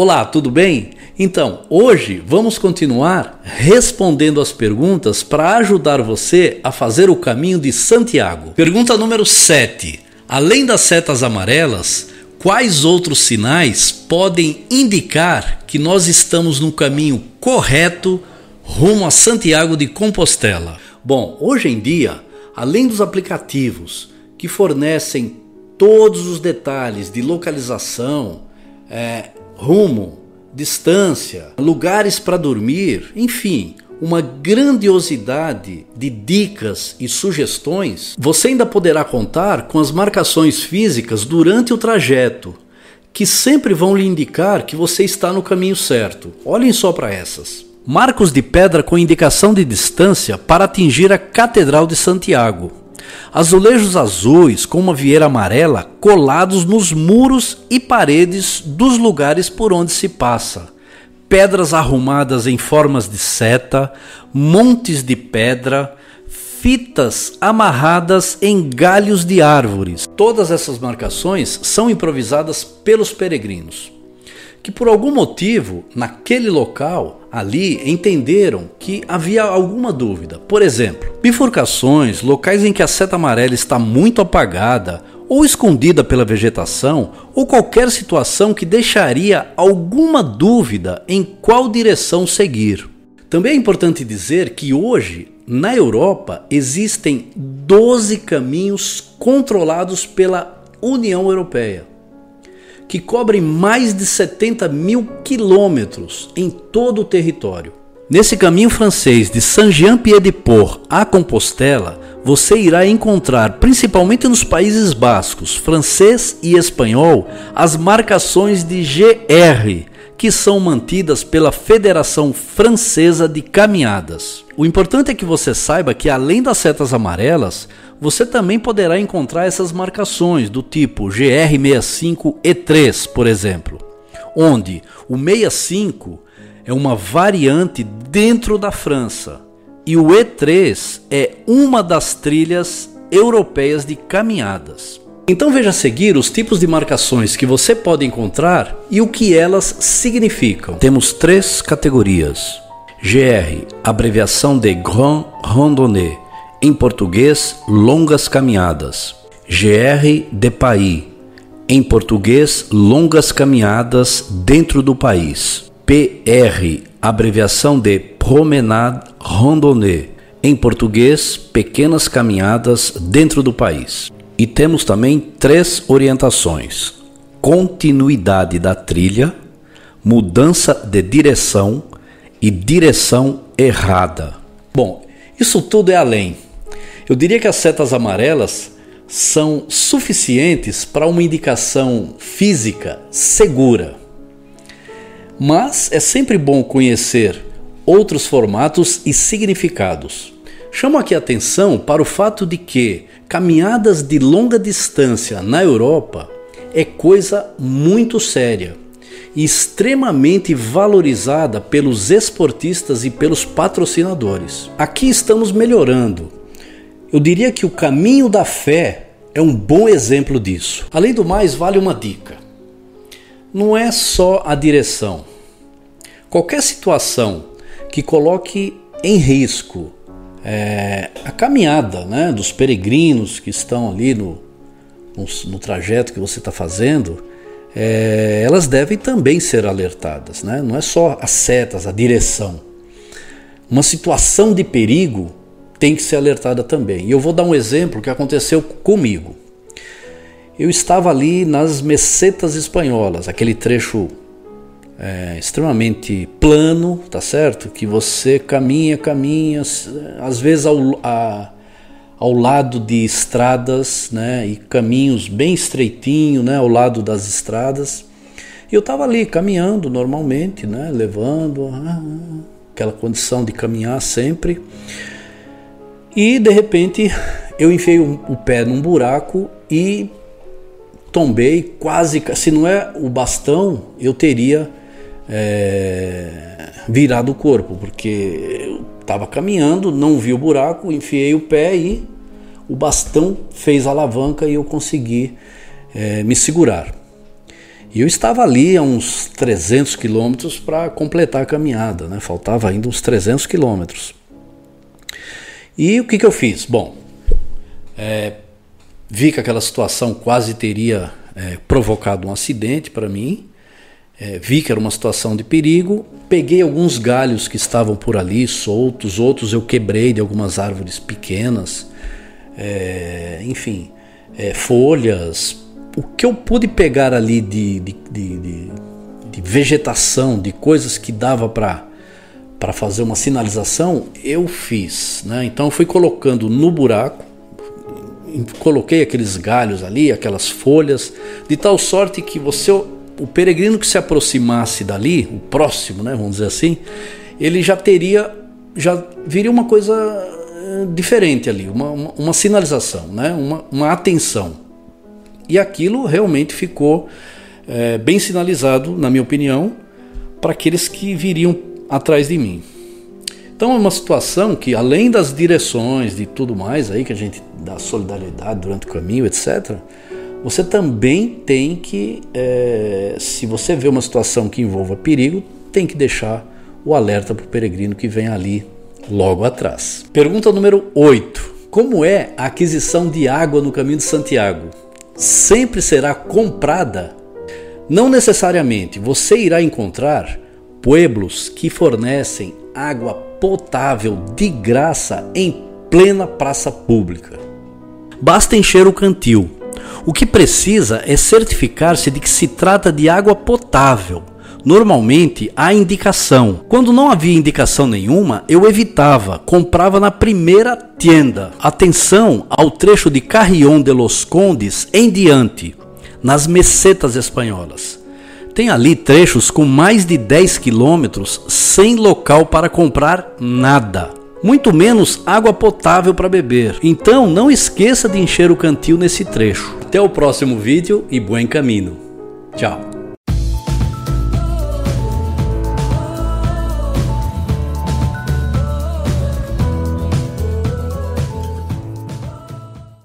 Olá, tudo bem? Então, hoje vamos continuar respondendo as perguntas para ajudar você a fazer o caminho de Santiago. Pergunta número 7. Além das setas amarelas, quais outros sinais podem indicar que nós estamos no caminho correto rumo a Santiago de Compostela? Bom, hoje em dia, além dos aplicativos que fornecem todos os detalhes de localização, é, rumo, distância, lugares para dormir, enfim, uma grandiosidade de dicas e sugestões, você ainda poderá contar com as marcações físicas durante o trajeto, que sempre vão lhe indicar que você está no caminho certo. Olhem só para essas. Marcos de pedra com indicação de distância para atingir a Catedral de Santiago. Azulejos azuis com uma vieira amarela colados nos muros e paredes dos lugares por onde se passa. Pedras arrumadas em formas de seta, montes de pedra, fitas amarradas em galhos de árvores. Todas essas marcações são improvisadas pelos peregrinos que por algum motivo, naquele local, ali, entenderam que havia alguma dúvida. Por exemplo, bifurcações, locais em que a seta amarela está muito apagada ou escondida pela vegetação, ou qualquer situação que deixaria alguma dúvida em qual direção seguir. Também é importante dizer que hoje, na Europa, existem 12 caminhos controlados pela União Europeia que cobrem mais de 70 mil quilômetros em todo o território. Nesse caminho francês de Saint-Jean-Pied-de-Port a Compostela, você irá encontrar, principalmente nos Países Bascos, francês e espanhol, as marcações de GR, que são mantidas pela Federação Francesa de Caminhadas. O importante é que você saiba que, além das setas amarelas, você também poderá encontrar essas marcações do tipo GR65E3, por exemplo, onde o 65 é uma variante dentro da França e o E3 é uma das trilhas europeias de caminhadas. Então veja a seguir os tipos de marcações que você pode encontrar e o que elas significam. Temos três categorias. GR, abreviação de Grand Randonnée, em português, longas caminhadas. GR de País, em português, longas caminhadas dentro do país. PR, abreviação de Promenade Randonnée, em português, pequenas caminhadas dentro do país. E temos também três orientações: continuidade da trilha, mudança de direção e direção errada. Bom, isso tudo é além. Eu diria que as setas amarelas são suficientes para uma indicação física segura. Mas é sempre bom conhecer outros formatos e significados. Chamo aqui a atenção para o fato de que caminhadas de longa distância na Europa é coisa muito séria e extremamente valorizada pelos esportistas e pelos patrocinadores. Aqui estamos melhorando. Eu diria que o caminho da fé é um bom exemplo disso. Além do mais, vale uma dica: não é só a direção. Qualquer situação que coloque em risco é, a caminhada né, dos peregrinos que estão ali no, no, no trajeto que você está fazendo, é, elas devem também ser alertadas. Né? Não é só as setas, a direção. Uma situação de perigo tem que ser alertada também. E eu vou dar um exemplo que aconteceu comigo. Eu estava ali nas mesetas espanholas, aquele trecho é, extremamente plano, tá certo? Que você caminha, caminha, às vezes ao, a, ao lado de estradas, né? E caminhos bem estreitinho, né? Ao lado das estradas. E eu estava ali caminhando normalmente, né? Levando ah, aquela condição de caminhar sempre. E de repente eu enfiei o pé num buraco e tombei quase. Se não é o bastão, eu teria é, virado o corpo, porque eu estava caminhando, não vi o buraco, enfiei o pé e o bastão fez a alavanca e eu consegui é, me segurar. E eu estava ali a uns 300 quilômetros para completar a caminhada, né? faltava ainda uns 300 quilômetros. E o que, que eu fiz? Bom, é, vi que aquela situação quase teria é, provocado um acidente para mim, é, vi que era uma situação de perigo, peguei alguns galhos que estavam por ali soltos, outros eu quebrei de algumas árvores pequenas, é, enfim, é, folhas, o que eu pude pegar ali de, de, de, de vegetação, de coisas que dava para para fazer uma sinalização, eu fiz. Né? Então fui colocando no buraco, coloquei aqueles galhos ali, aquelas folhas, de tal sorte que você, o peregrino que se aproximasse dali, o próximo, né, vamos dizer assim, ele já teria, já viria uma coisa eh, diferente ali, uma, uma, uma sinalização, né, uma, uma atenção. E aquilo realmente ficou é, bem sinalizado, na minha opinião, para aqueles que viriam atrás de mim. Então é uma situação que, além das direções, de tudo mais aí que a gente dá solidariedade durante o caminho, etc., você também tem que, é, se você vê uma situação que envolva perigo, tem que deixar o alerta para o peregrino que vem ali logo atrás. Pergunta número 8. Como é a aquisição de água no caminho de Santiago? sempre será comprada? Não necessariamente. Você irá encontrar pueblos que fornecem água potável de graça em plena praça pública. Basta encher o cantil. O que precisa é certificar-se de que se trata de água potável Normalmente há indicação. Quando não havia indicação nenhuma, eu evitava, comprava na primeira tienda. Atenção ao trecho de Carrion de los Condes em diante, nas mesetas espanholas. Tem ali trechos com mais de 10 quilômetros sem local para comprar nada. Muito menos água potável para beber. Então não esqueça de encher o cantil nesse trecho. Até o próximo vídeo e bom caminho. Tchau.